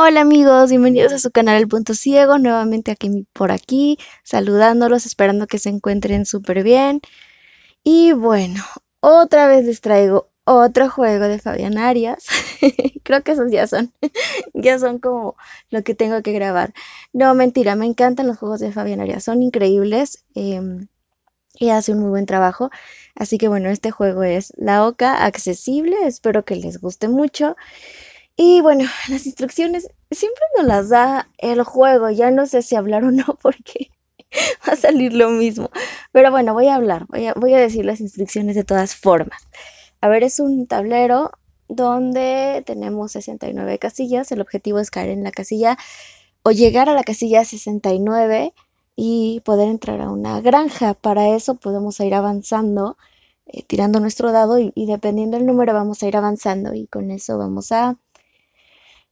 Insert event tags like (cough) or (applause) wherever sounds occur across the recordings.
Hola amigos, bienvenidos a su canal El Punto Ciego, nuevamente aquí por aquí, saludándolos, esperando que se encuentren súper bien. Y bueno, otra vez les traigo otro juego de Fabián Arias. (laughs) Creo que esos ya son, (laughs) ya son como lo que tengo que grabar. No, mentira, me encantan los juegos de Fabián Arias, son increíbles em, y hace un muy buen trabajo. Así que bueno, este juego es La Oca, accesible, espero que les guste mucho. Y bueno, (laughs) las instrucciones siempre nos las da el juego, ya no sé si hablar o no (laughs) porque (laughs) va a salir lo mismo. Pero bueno, voy a hablar, voy a, voy a decir las instrucciones de todas formas. A ver, es un tablero donde tenemos 69 casillas. El objetivo es caer en la casilla o llegar a la casilla 69 y poder entrar a una granja. Para eso podemos ir avanzando, eh, tirando nuestro dado y, y, dependiendo del número vamos a ir avanzando y con eso vamos a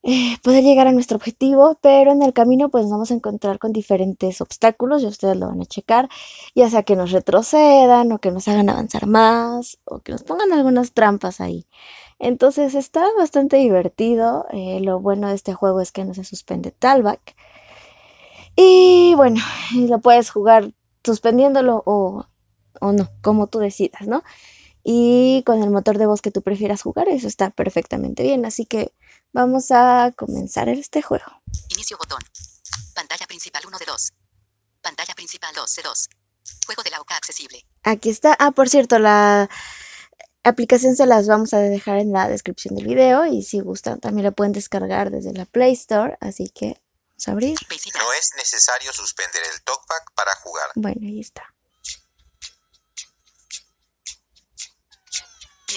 eh, poder llegar a nuestro objetivo, pero en el camino pues vamos a encontrar con diferentes obstáculos y ustedes lo van a checar, ya sea que nos retrocedan o que nos hagan avanzar más o que nos pongan algunas trampas ahí. Entonces está bastante divertido, eh, lo bueno de este juego es que no se suspende talback y bueno, lo puedes jugar suspendiéndolo o, o no, como tú decidas, ¿no? Y con el motor de voz que tú prefieras jugar, eso está perfectamente bien, así que Vamos a comenzar este juego. Inicio botón. Pantalla principal 1 de 2. Pantalla principal 2 de 2. Juego de la OCA accesible. Aquí está. Ah, por cierto, la aplicación se las vamos a dejar en la descripción del video y si gustan también la pueden descargar desde la Play Store, así que vamos a abrir. No es necesario suspender el talkback para jugar. Bueno, ahí está.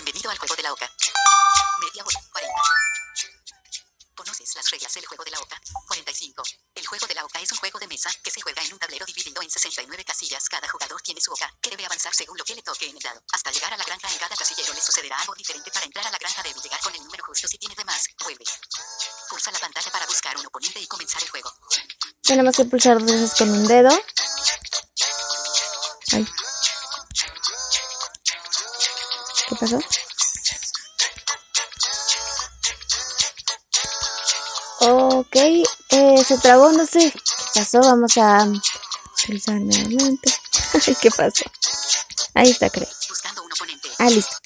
Bienvenido al juego de la OCA. Media 40 las reglas del juego de la OCA. 45. El juego de la OCA es un juego de mesa que se juega en un tablero dividido en 69 casillas. Cada jugador tiene su OCA, que debe avanzar según lo que le toque en el dado. Hasta llegar a la granja en cada casillero le sucederá algo diferente. Para entrar a la granja debe llegar con el número justo. Si tiene de más, vuelve. Pulsa la pantalla para buscar un oponente y comenzar el juego. Tenemos que pulsar dos veces con un dedo. Ay. Pasó? Ok, eh, se trabó, no sé qué pasó. Vamos a pulsar nuevamente. (laughs) ¿Qué pasó? Ahí está, creo. Buscando un oponente. Ah, listo.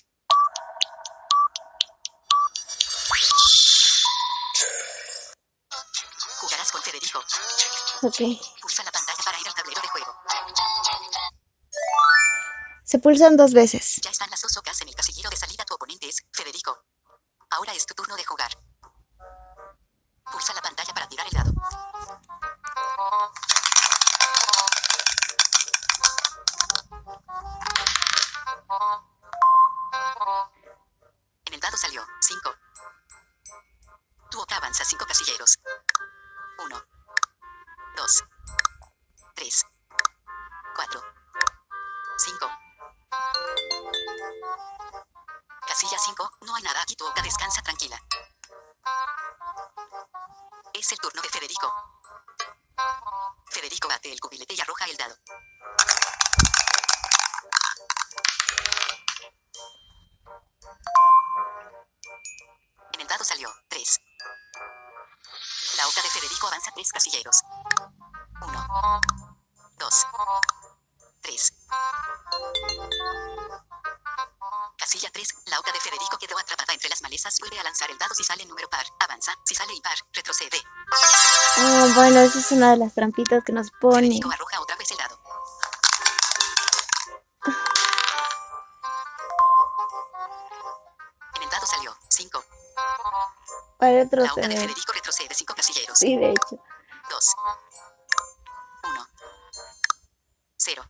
Jugarás con Federico. Ok. Pulsa la pantalla para ir al tablero de juego. Se pulsan dos veces. Ya están las dos ocas en el casillero de salida. Tu oponente es Federico. Ahora es tu turno de Federico avanza 3 casilleros. 1, 2, 3. Casilla 3. La oca de Federico quedó atrapada entre las malezas. Vuelve a lanzar el dado si sale número par. Avanza. Si sale impar, retrocede. Oh, bueno, esa es una de las trampitas que nos pone. Federico arroja otra vez el dado. En el dado salió 5. Para La oca de retroceder. Federico retrocede 5 casilleros. Sí, de hecho. 2. 1. 0.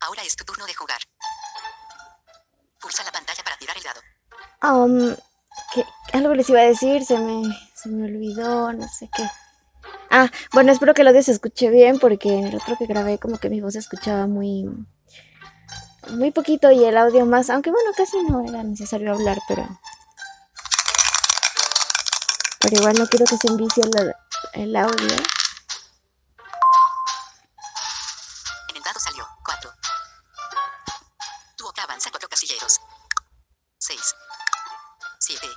Ahora es tu turno de jugar. Pulsa la pantalla para tirar el dado. Um, que algo les iba a decir, se me, se me olvidó, no sé qué. Ah, bueno, espero que el audio se escuche bien porque en el otro que grabé como que mi voz se escuchaba muy muy poquito y el audio más, aunque bueno, casi no era necesario hablar, pero pero igual no quiero que se envicie el, el audio. En el dado salió 4. Tu oca avanza 4 casilleros. 6. 7.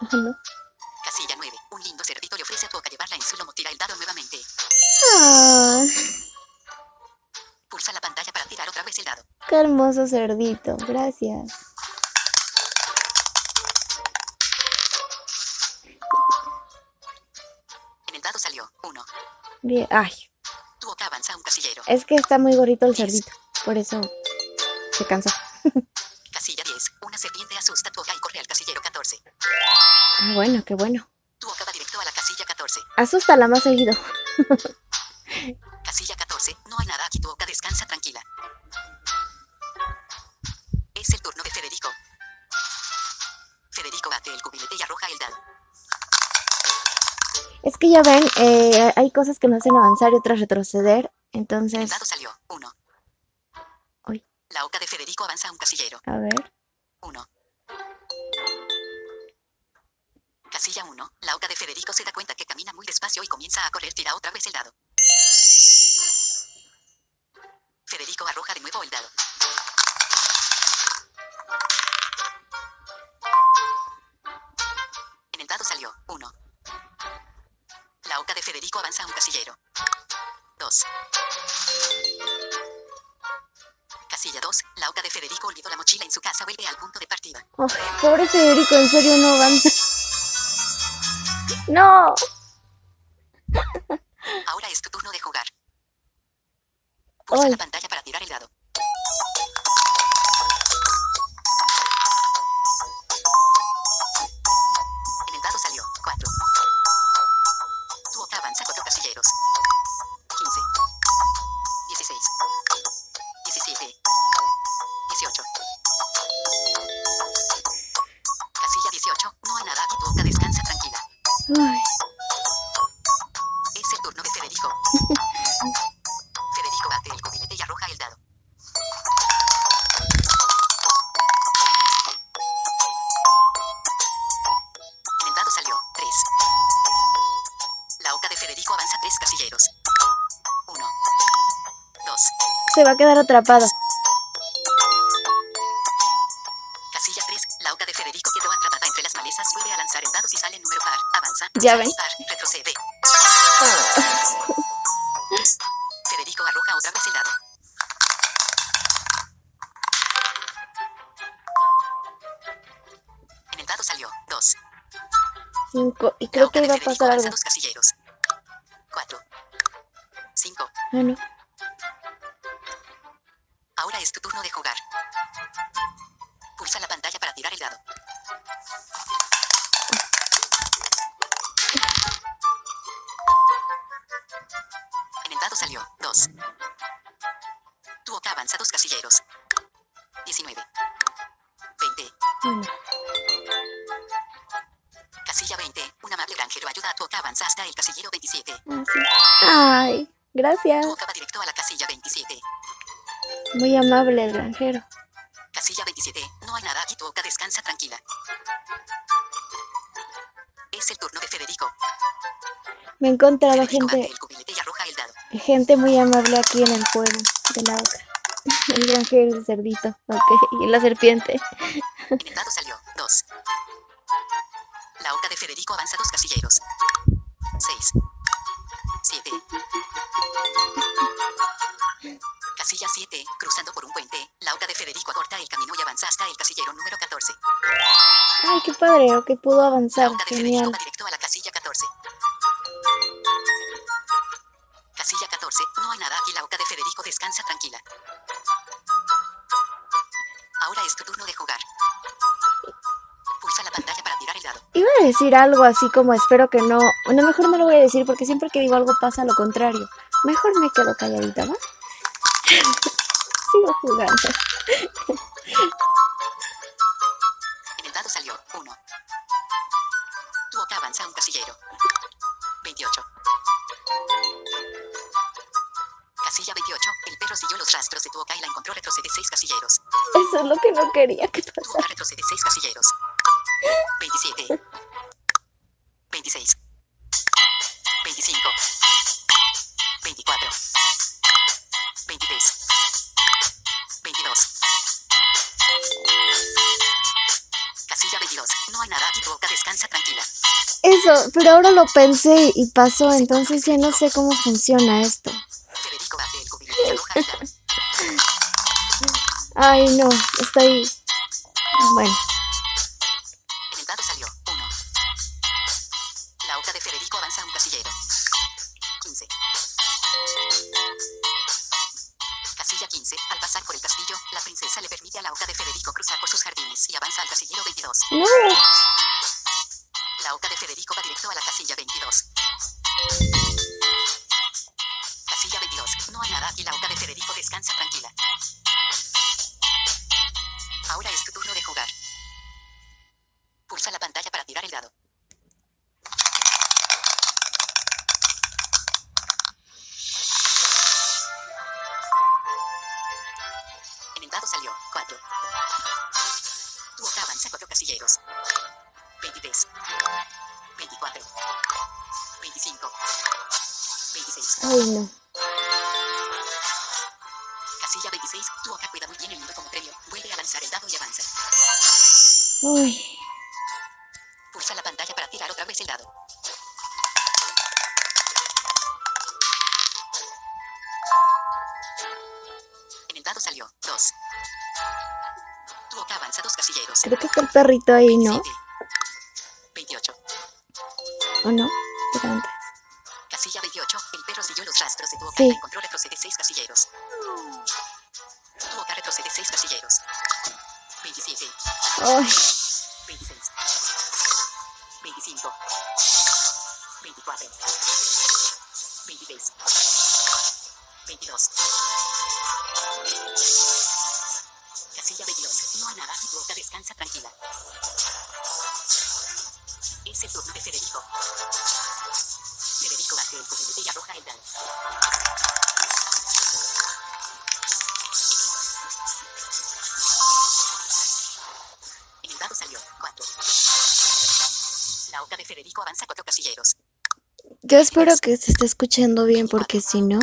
Ajá, ¿no? Casilla 9. Un lindo cerdito le ofrece a tu oca llevarla en su lomo. Tira el dado nuevamente. Ah, Pulsa la pantalla para tirar otra vez el dado. qué hermoso cerdito. Gracias. Bien. Ay, Tu oca avanza a un casillero. es que está muy gordito el cerdito. Por eso se cansó. (laughs) Casilla 10. Una serpiente asusta tu y corre al casillero 14. Ah, bueno, qué bueno. Tu va directo a la casilla 14. Asústala más seguido. (laughs) que ya ven, eh, hay cosas que me hacen avanzar y otras retroceder. En el Entonces, dado salió 1. Uy. La oca de Federico avanza a un casillero. a ver. 1. Casilla 1. La oca de Federico se da cuenta que camina muy despacio y comienza a correr. Tira otra vez el dado. Federico arroja de nuevo el dado. En el dado salió 1. La oca de Federico avanza un casillero. 2. Casilla 2. La oca de Federico olvidó la mochila en su casa. Vuelve al punto de partida. Ay, pobre Federico, en serio no avanza. No. Ahora es tu turno de jugar. Pulsa Ay. la pantalla para tirar el dado. Se va a quedar atrapado. Casilla 3. La oca de Federico quedó atrapada entre las malezas. Vuelve a lanzar el dado si sale el número par. Avanza. Ya ven. par, retrocede. Ah, Federico arroja otra vez el dado. En el dado salió 2. Cinco. Y La creo que iba a pasar algo. dos casilleros. 4. 5. Ah, no. Amable el granjero. Casilla 27. No hay nada aquí. Tu oca descansa tranquila. Es el turno de Federico. Me he encontrado Federico gente, el gente muy amable aquí en el juego de la oca. (laughs) El granjero y el cerdito. Ok. Y la serpiente. En el dado salió 2. La oca de Federico avanza dos casilleros. 6. 7. Casilla 7. Cruzando por un puente, la oca de Federico acorta el camino y avanza hasta el casillero número 14. Ay, qué padre. Ok, pudo La avanzar. oca de Federico Genial. va directo a la casilla 14. Casilla 14. No hay nada aquí. La oca de Federico descansa tranquila. Ahora es tu turno de jugar. Pulsa la pantalla para tirar el dado. Iba a decir algo así como espero que no. Bueno, mejor no lo voy a decir porque siempre que digo algo pasa lo contrario. Mejor me quedo calladita, ¿va? Sigo jugando. En el dado salió 1. Tu oca avanza a un casillero. 28. Casilla 28. El perro siguió los rastros de tu oca y la encontró retrocede 6 casilleros. Eso es lo que no quería que Tu pasara. oca retrocede 6 casilleros. 27. 26. Descansa tranquila. Eso, pero ahora lo pensé y pasó, entonces ya no sé cómo funciona esto. Ay, no, estoy... Bueno, En el dado salió 1. La hoja de Federico avanza a un casillero. 15. Casilla 15. Al pasar por el castillo, la princesa le permite a la hoja de Federico cruzar por sus jardines y avanza al casillero 22. no, 4. Tu hoja avanza 4 casilleros. 23. 24. 25. 26. ay, no. Casilla 26. Tu hoja cuida muy bien el mundo como premio. Vuelve a lanzar el dado y avanza. Uy, perrito ahí, ¿no? 27. Yo espero que se esté escuchando bien porque si no...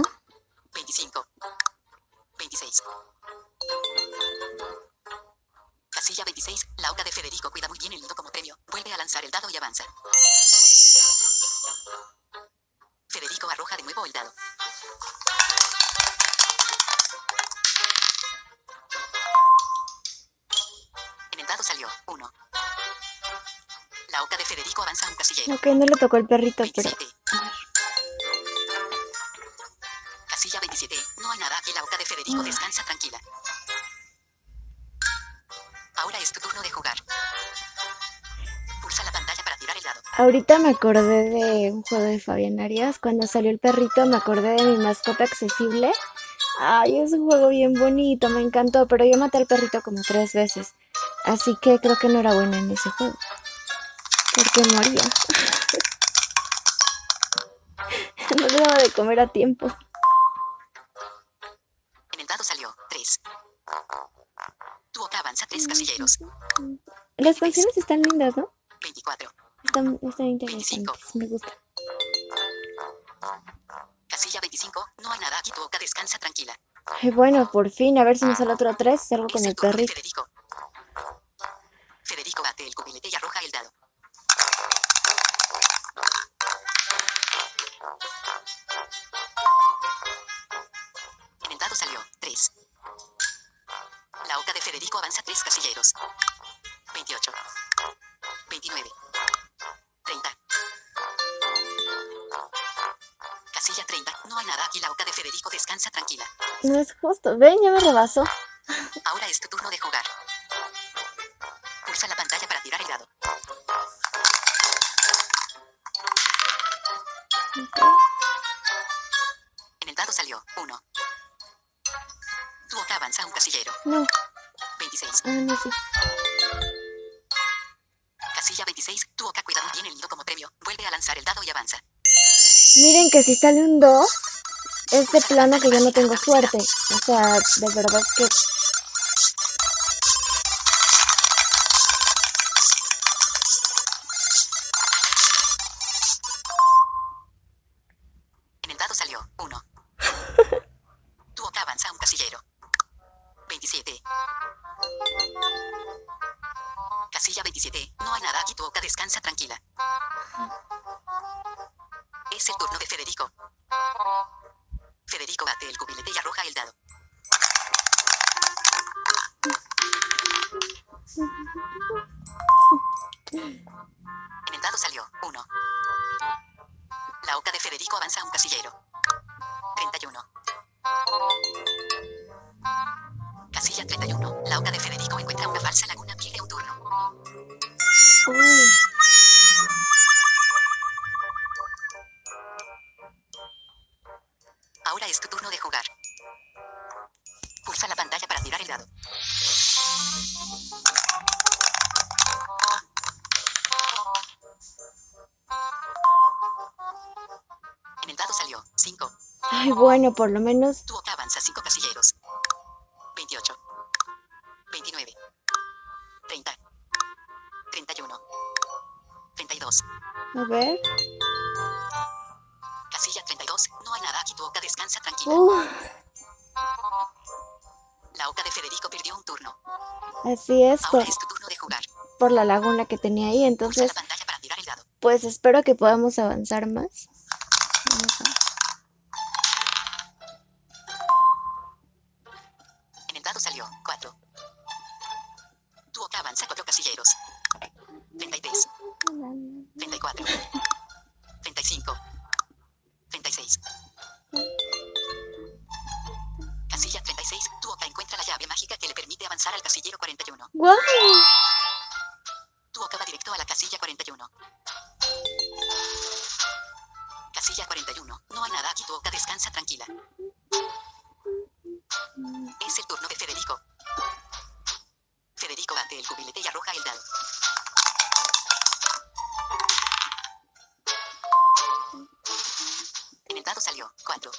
Ok, no le tocó el perrito, pero... 27. Casilla 27. No hay nada aquí. La hoja de Federico descansa tranquila. Ahora es tu turno de jugar. Pulsa la pantalla para tirar el dado. Ahorita me acordé de un juego de Fabián Arias. Cuando salió el perrito me acordé de mi mascota accesible. Ay, es un juego bien bonito, me encantó, pero yo maté al perrito como tres veces. Así que creo que no era buena en ese juego. Porque moría. No le (laughs) daba de comer a tiempo. En el dado salió 3. Tu boca avanza 3 casilleros. Las canciones están lindas, ¿no? 24. Están, están interesantes, me gusta. Casilla 25. No hay nada aquí. Tu boca descansa tranquila. Ay, bueno, por fin, a ver si me sale otro tres, salgo con el perrito. Federico. Federico bate el cubilete y arroja el dado. Avanza 3 casilleros. 28. 29. 30. Casilla 30. No hay nada aquí. La hoja de Federico descansa tranquila. No es justo. Ven, ya me rebasó. 26. no sé. Casilla 26. Tu hoja cuida muy bien el nido como premio. Vuelve a lanzar el dado y avanza. Miren que si sale un 2, es de plano que yo no tengo suerte. O sea, de verdad que... En el dado salió 5. Ay, bueno, por lo menos. Tu oca avanza 5 casilleros. 28. 29. 30. 31. 32. A ver. Casilla 32. No hay nada aquí. Tu oca descansa tranquila. Uh, La oca de Federico perdió un turno. así es, por, Ahora es tu turno de jugar. por la laguna que tenía ahí. Entonces, para el dado. pues espero que podamos avanzar más. Salió 4.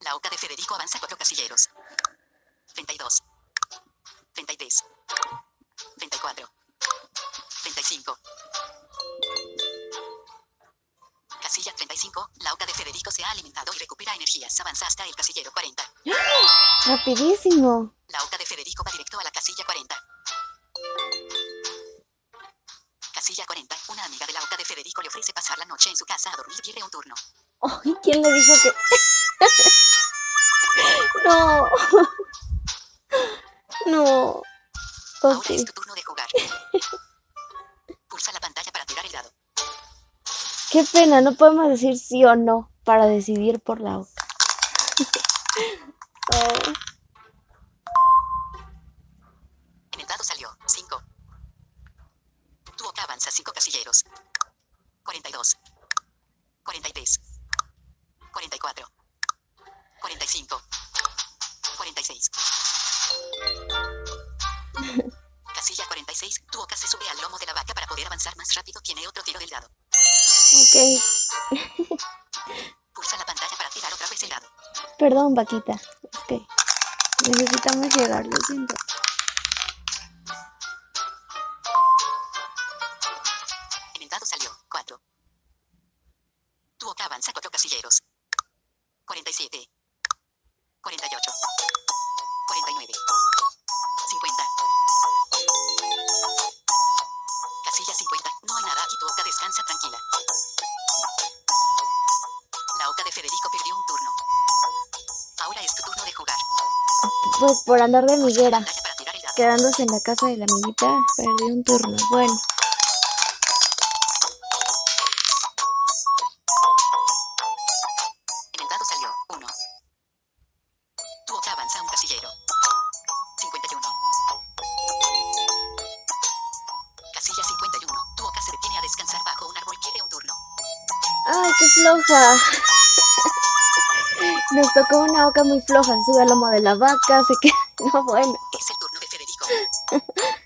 La oca de Federico avanza 4 casilleros. 32. 33. 34. 35. Casilla 35. La oca de Federico se ha alimentado y recupera energías. Avanza hasta el casillero 40. Rapidísimo. La oca de Federico va directo a la casilla 40. Casilla 40. Una amiga de la oca de Federico le ofrece pasar la noche en su casa a dormir. Pierde un turno. Ay, ¿quién le dijo que.? (laughs) no. (laughs) no. Ahora Ok. es tu turno de jugar. (laughs) Pulsa la pantalla para tirar el dado. Qué pena, no podemos decir sí o no para decidir por la oca. Oh, avanzar más rápido. Tiene otro tiro del dado. ok. (laughs) Pulsa la pantalla para tirar otra vez el dado. Perdón, vaquita. Que necesitamos llegar, lo siento. Andar de dado. quedándose en la casa de la amiguita, perdí un turno. Bueno, una oca muy floja, sube al lomo de la vaca, se queda... (laughs) No, bueno. Es el turno de. Federico (laughs)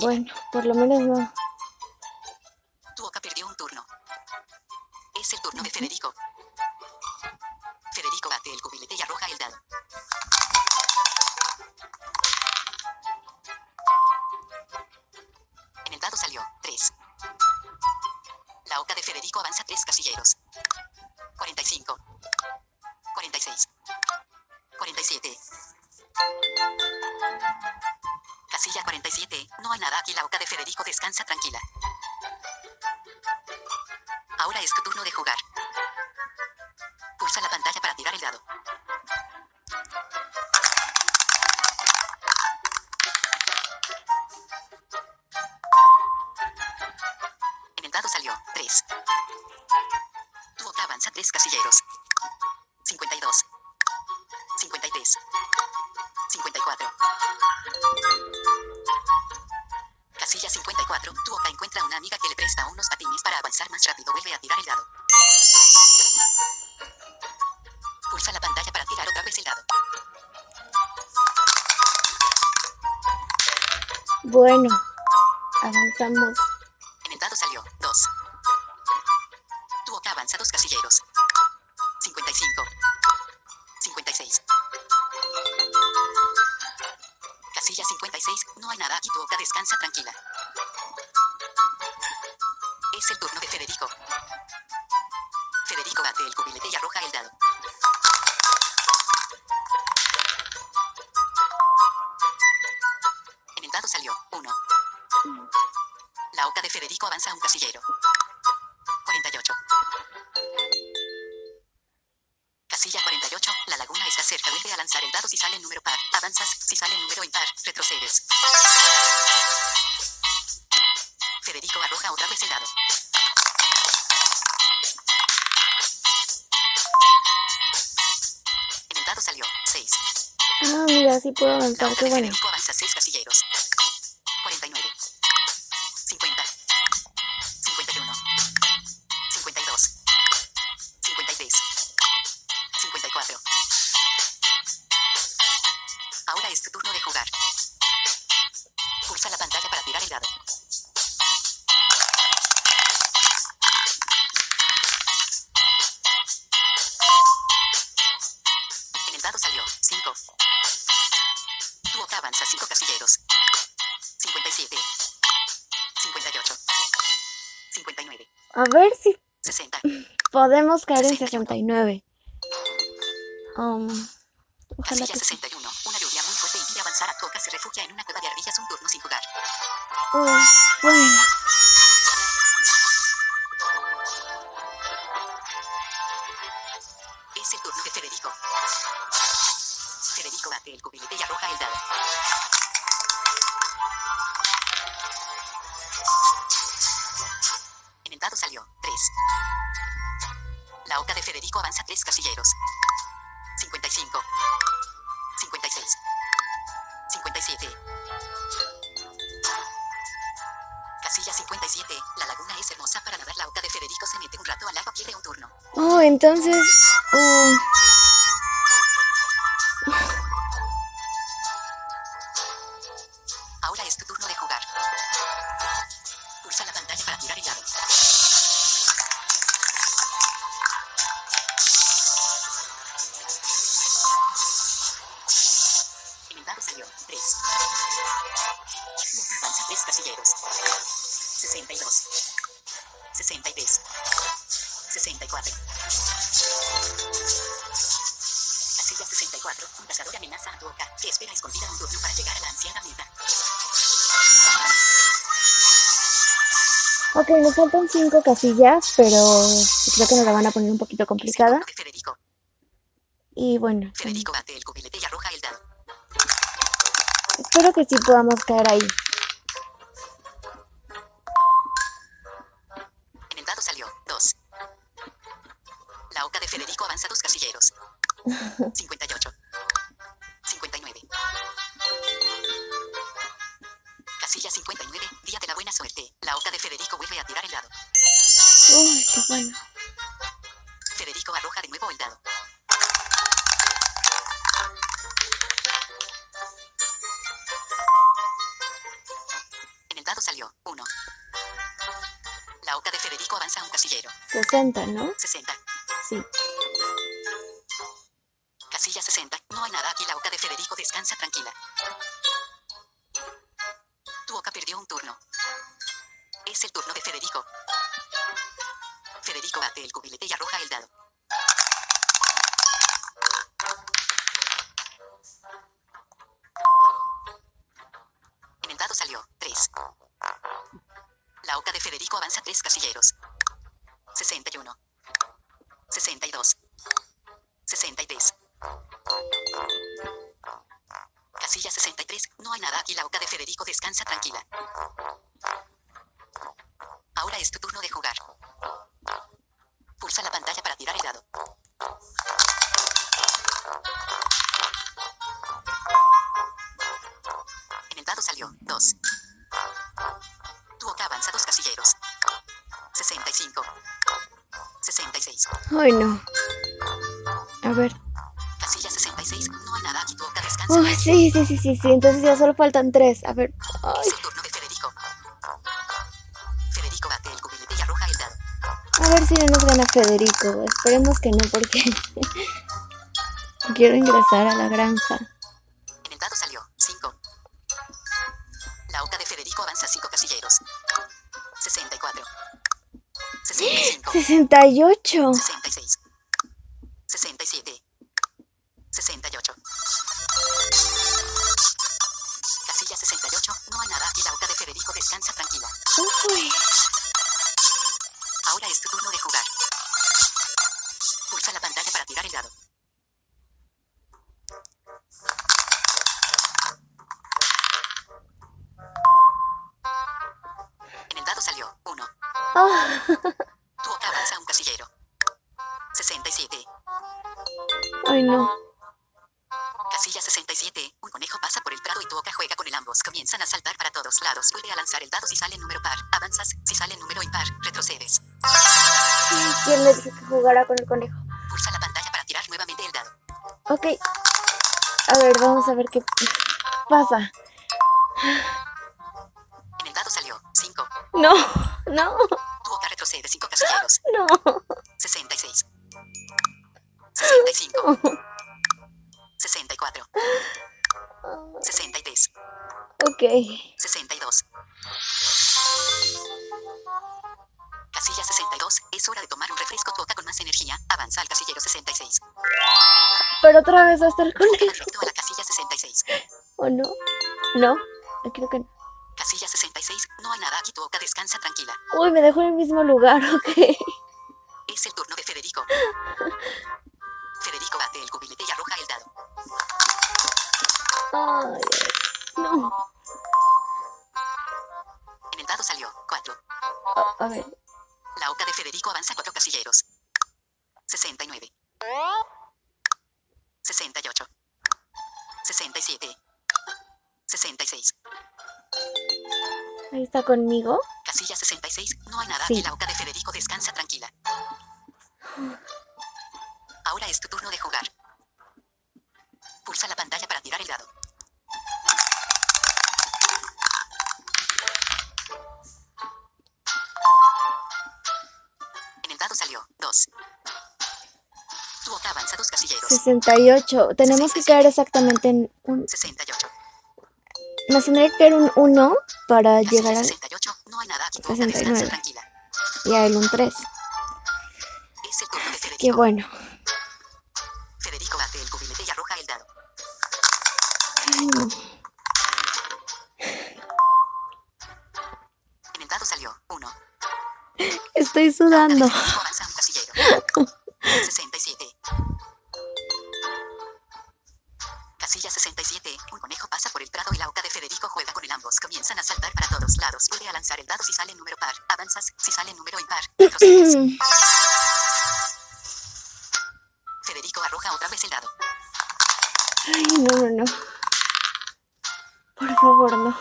Bueno, por lo menos no. Salió 3. Tu boca avanza 3 casilleros. 52. 53. 54. Casilla 54. Tu boca encuentra una amiga que le presta unos patines para avanzar más rápido. Vuelve a tirar el dado. Pulsa la pantalla para tirar otra vez el dado. Bueno, avanzamos. Federico arroja otra vez el dado. En el dado salió 6. Ah, mira, sí puedo avanzar, qué bueno. Federico avanza 6 casilleros. Podemos caer en 61. 69. Um, ojalá que sí. 61. Una lluvia muy fuerte impide avanzar. Coca se refugia en una cueva de ardillas un turno sin jugar. Uy, Federico avanza 3 casilleros. 55. 56. 57. Casilla 57. La laguna es hermosa para nadar. La oca de Federico se mete un rato al agua, pierde un turno. Oh, entonces. uh, faltan cinco casillas, pero creo que nos la van a poner un poquito complicada. Federico. Y bueno, Federico bate el cubilete y arroja el dado. espero que sí podamos caer ahí. En el dado salió 2. La oca de Federico avanza dos casilleros. (laughs) 58. 60, ¿no? 60. Sí. Casilla 63. No hay nada aquí. La oca de Federico descansa tranquila. Ahora es tu turno de jugar. Pulsa la pantalla para tirar el dado. En el dado salió 2. Tu oca avanza dos casilleros. 65. 66. Ay, no. A ver. Oh, sí, sí, sí, sí, sí. Entonces ya solo faltan tres. A ver. Ay, a ver si no nos gana Federico. Esperemos que no, porque (laughs) quiero ingresar a la granja. En el dado salió 5. La oca de Federico avanza 5 casilleros. 64. 65. 68. 66. Tu oca avanza un casillero. 67. Ay, no. Casilla 67. Un conejo pasa por el prado y tu oca juega con el ambos. Comienzan a saltar para todos lados. Vuelve a lanzar el dado si sale número par. Avanzas. Si sale número impar, retrocedes. ¿Quién le dijo que jugara con el conejo? Pulsa la pantalla para tirar nuevamente el dado. Ok. A ver, vamos a ver qué pasa. Otra vez hasta el conejo. Directo a la casilla 66. ¿O no? No, creo que no. Casilla 66. No hay nada aquí. Tu oca descansa tranquila. Uy, me dejó en el mismo lugar, ok. Es el turno de Federico. Federico bate el cubilete y arroja el dado. Ay, no. En el dado salió 4. A, a ver. La oca de Federico avanza cuatro casilleros. 69. 68. 67. 66. Ahí está conmigo. Casilla 66. No hay nada Sí. aquí. La oca de Federico descansa tranquila. Ahora es tu turno de jugar. Pulsa la pantalla avanza dos casilleros. 68. Tenemos que caer exactamente en un... 68. Nos tendría que caer un 1 para Casilla llegar al... 68. No hay nada aquí. Tu oca 69. descansa tranquila. Y a él un 3. Es el turno de Federico. Qué bueno. Federico el cubilete y arroja el dado. Ay, no. En el dado salió 1. Estoy sudando. Avanza un casillero. (laughs) Federico arroja otra vez el dado. Ay, no, no, no. Por favor, no.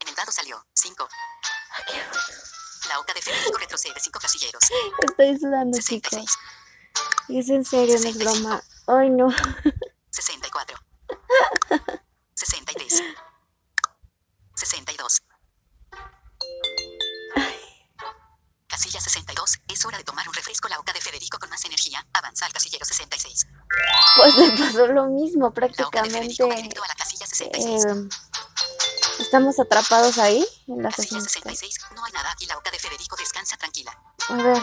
En el dado salió 5. La oca de Federico retrocede 5 casilleros. Estoy sudando, chicos. 66. Y es en serio, no es broma. Ay, no. Mismo prácticamente. Federico va directo a la casilla 66. eh, estamos atrapados ahí en la Casilla 66. 66. No hay nada aquí. La oca de Federico descansa tranquila. A ver,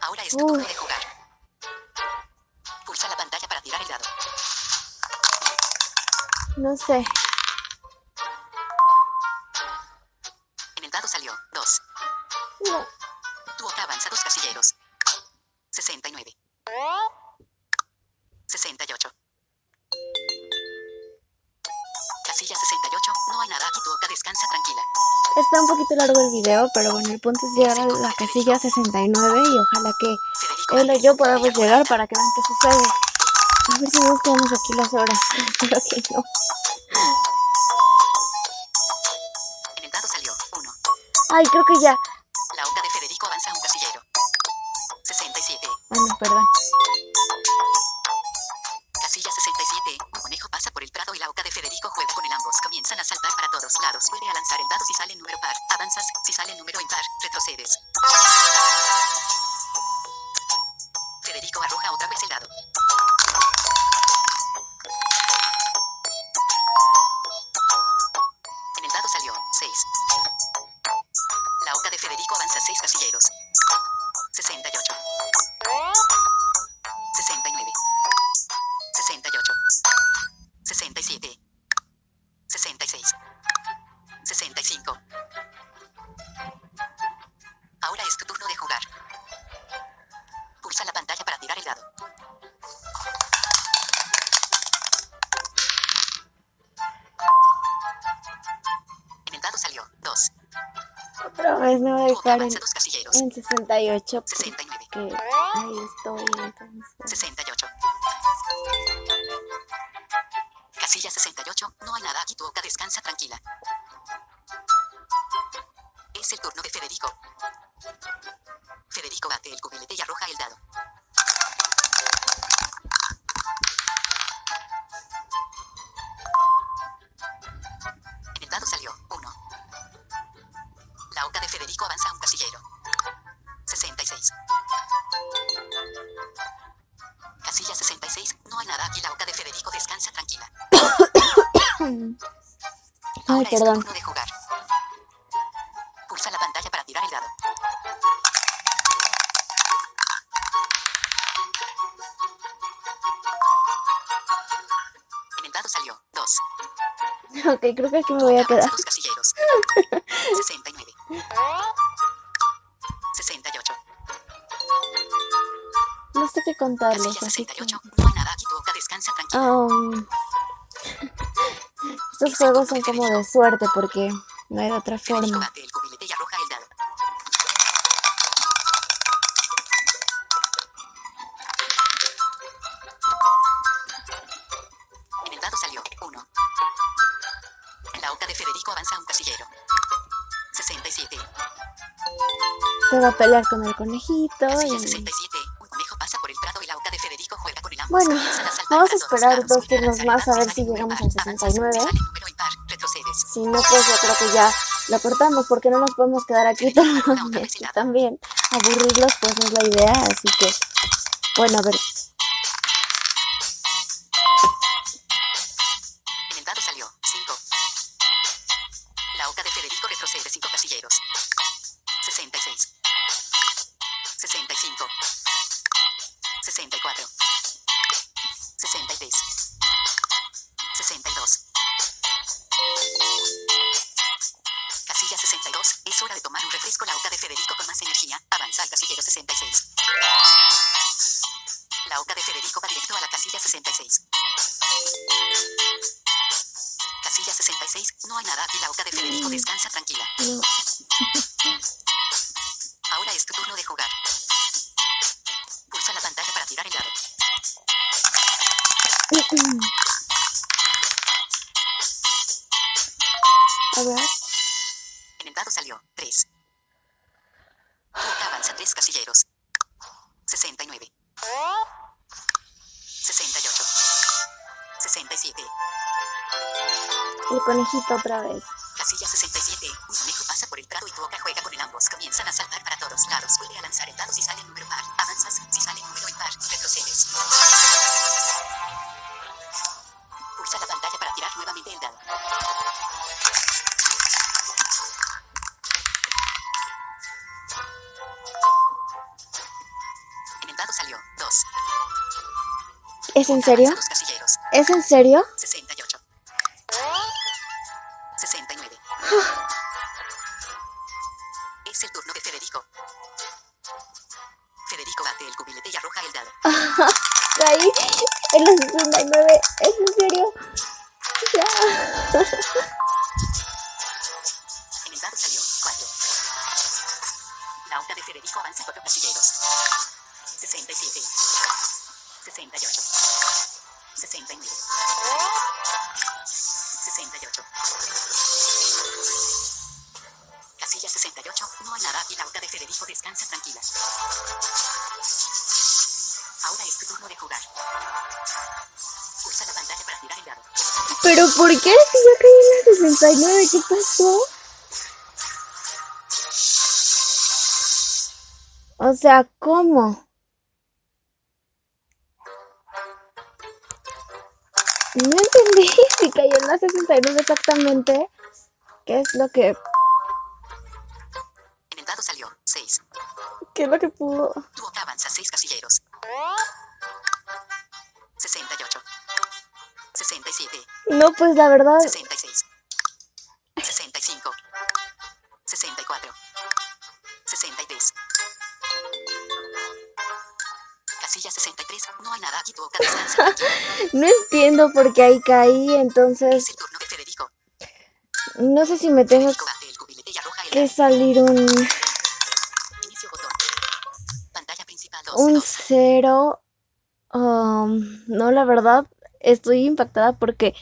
Ahora es tu turno de jugar. Pulsa la pantalla para tirar el dado. no sé. En el dado salió 2. No. Tu oca avanza dos casilleros. 69. 68. Casilla 68. No hay nada aquí. Tu oca descansa tranquila. Está un poquito largo el video, pero bueno, el punto es llegar a la casilla 69 y ojalá que él o yo podamos llegar para que vean qué sucede. A ver si nos quedamos aquí las horas. (laughs) Espero que no. En el dado salió 1. Ay, creo que ya. La oca de Federico avanza un casillero. 67. Ay, no, perdón. Dejar en, en 68 69. porque ahí estoy. Entonces. 68. Es tu perdón. turno de jugar. Pulsa la pantalla para tirar el dado. En el dado salió 2. (laughs) Ok, creo que aquí me voy a quedar. dos casilleros. (laughs) 69. 68. No sé qué contarles, Casilla así que. 68. No hay nada aquí. Tu boca descansa tranquila. Um, estos juegos son como de suerte porque no hay de otra forma. el dado. Salió 1. La oca de Federico avanza un casillero. 67. Se va a pelear con el conejito Casilla y... 67. Un conejo pasa por el prado y la oca de Federico juega con el ambos. Bueno, vamos a esperar dos turnos más a ver Si llegamos al par, avanzas. 69. Si no, pues yo creo que ya lo cortamos porque no nos podemos quedar aquí toda la noche también. Aburrirlos pues no es la idea, así que... Bueno, a ver, Es hora de tomar un refresco. La Oca de Federico con más energía. Avanza al casillero 66. La Oca de Federico va directo a la casilla 66. Casilla 66. No hay nada aquí. La Oca de Federico descansa tranquila. Ahora es tu turno de jugar. Pulsa la pantalla para tirar el dado. A ver. Conejito otra vez. Casilla 67. Un conejo pasa por el prado y tu boca juega con el ambos. Comienzan a saltar para todos lados. Vuelve a lanzar el dado si sale número par. Avanzas si sale número impar. Retrocedes. Pulsa la pantalla para tirar nuevamente el dado. En el dado salió 2. ¿Es en serio? ¿Es en serio? Es el turno de Federico. Federico bate el cubilete y arroja el dado. (laughs) Caí en los 69. ¿Es en serio? Por qué? Si ya caí en los 69, ¿qué pasó? O sea, ¿cómo? No entendí (laughs) si cayó en la 69 exactamente. ¿Qué es lo que, En el dado salió 6. qué es lo que pudo? 67. No, pues la verdad, 66. 65. 64. 63. Casilla 63. No hay nada aquí. Tu boca descansa. tranquila. no entiendo por qué ahí caí, Es entonces el turno de Federico. no sé si me tengo que salir un, Inicio botón. Pantalla principal 2. un 2. cero. Um, no, la verdad, estoy impactada porque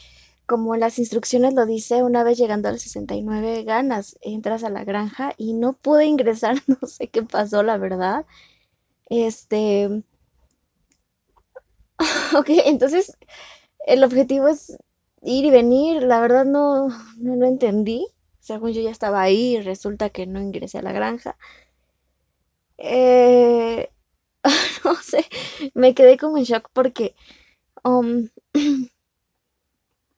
como las instrucciones lo dice, una vez llegando al 69 ganas, entras a la granja y no pude ingresar, (laughs) no sé qué pasó, la verdad. Este, (laughs) ok, entonces el objetivo es ir y venir, la verdad no, no lo entendí. Según yo ya estaba ahí y resulta que no ingresé a la granja. Eh, (laughs) no sé, me quedé como en shock porque um, (clears throat)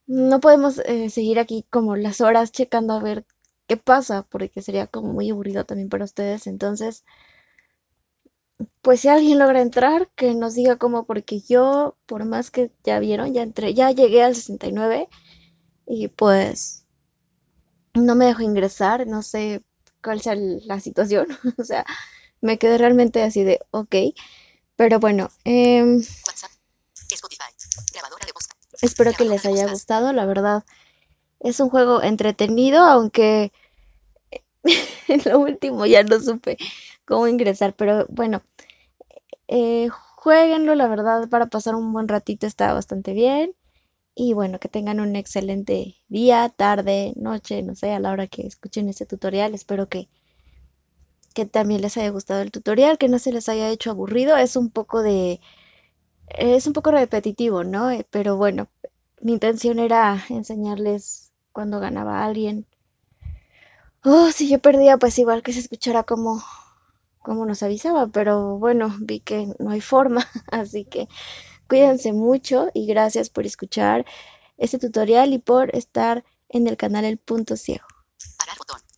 no podemos eh, seguir aquí como las horas checando a ver qué pasa, porque sería como muy aburrido también para ustedes. Entonces, pues si alguien logra entrar, que nos diga cómo, porque yo, por más que ya vieron, ya entré, ya llegué al 69 y pues no me dejo ingresar, no sé cuál sea la situación, (laughs) o sea, me quedé realmente así de, ok, pero bueno, WhatsApp. Spotify. Grabadora de voz. espero que les haya gustado, la verdad, es un juego entretenido, aunque (laughs) en lo último ya no supe cómo ingresar, pero bueno, eh, jueguenlo, la verdad, para pasar un buen ratito está bastante bien. Y bueno, que tengan un excelente día, tarde, noche, no sé, a la hora que escuchen este tutorial. Espero que, que también les haya gustado el tutorial, que no se les haya hecho aburrido. Es un poco de... Es un poco repetitivo, ¿no? Eh, Pero bueno, mi intención era enseñarles cuando ganaba alguien. Oh, si yo perdía, pues igual que se escuchara como, como nos avisaba, pero bueno, vi que no hay forma, (laughs) así que cuídense mucho y gracias por escuchar este tutorial y por estar en el canal El Punto Ciego. Botón.